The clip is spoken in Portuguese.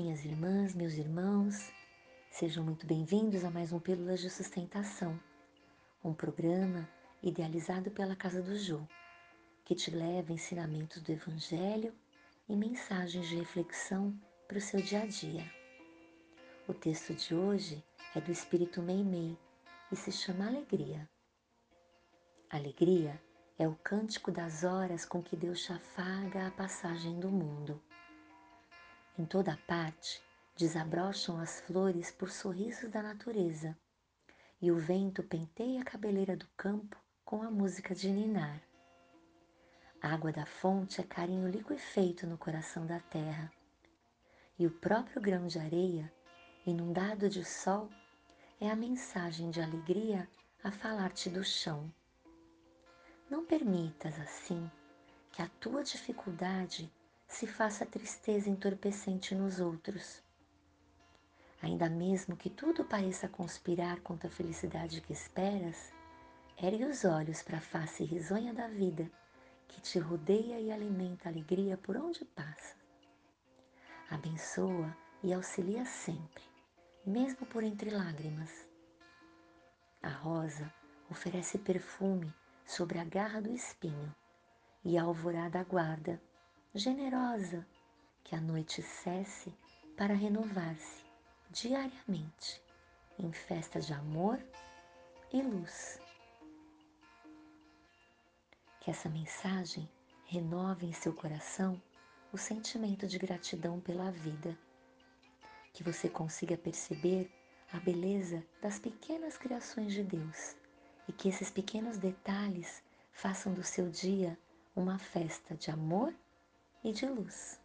Minhas irmãs, meus irmãos, sejam muito bem-vindos a mais um Pílulas de Sustentação, um programa idealizado pela Casa do Jô, que te leva ensinamentos do Evangelho e mensagens de reflexão para o seu dia a dia. O texto de hoje é do Espírito Meimei e se chama Alegria. Alegria é o cântico das horas com que Deus chafaga a passagem do mundo. Em toda parte desabrocham as flores por sorrisos da natureza, e o vento penteia a cabeleira do campo com a música de ninar. A água da fonte é carinho liquefeito no coração da terra, e o próprio grão de areia, inundado de sol, é a mensagem de alegria a falar-te do chão. Não permitas, assim, que a tua dificuldade se faça tristeza entorpecente nos outros. Ainda mesmo que tudo pareça conspirar contra a felicidade que esperas, ergue os olhos para a face risonha da vida, que te rodeia e alimenta alegria por onde passa. Abençoa e auxilia sempre, mesmo por entre lágrimas. A rosa oferece perfume sobre a garra do espinho, e a alvorada aguarda generosa, que a noite cesse para renovar-se diariamente em festas de amor e luz. Que essa mensagem renove em seu coração o sentimento de gratidão pela vida. Que você consiga perceber a beleza das pequenas criações de Deus e que esses pequenos detalhes façam do seu dia uma festa de amor e de luz.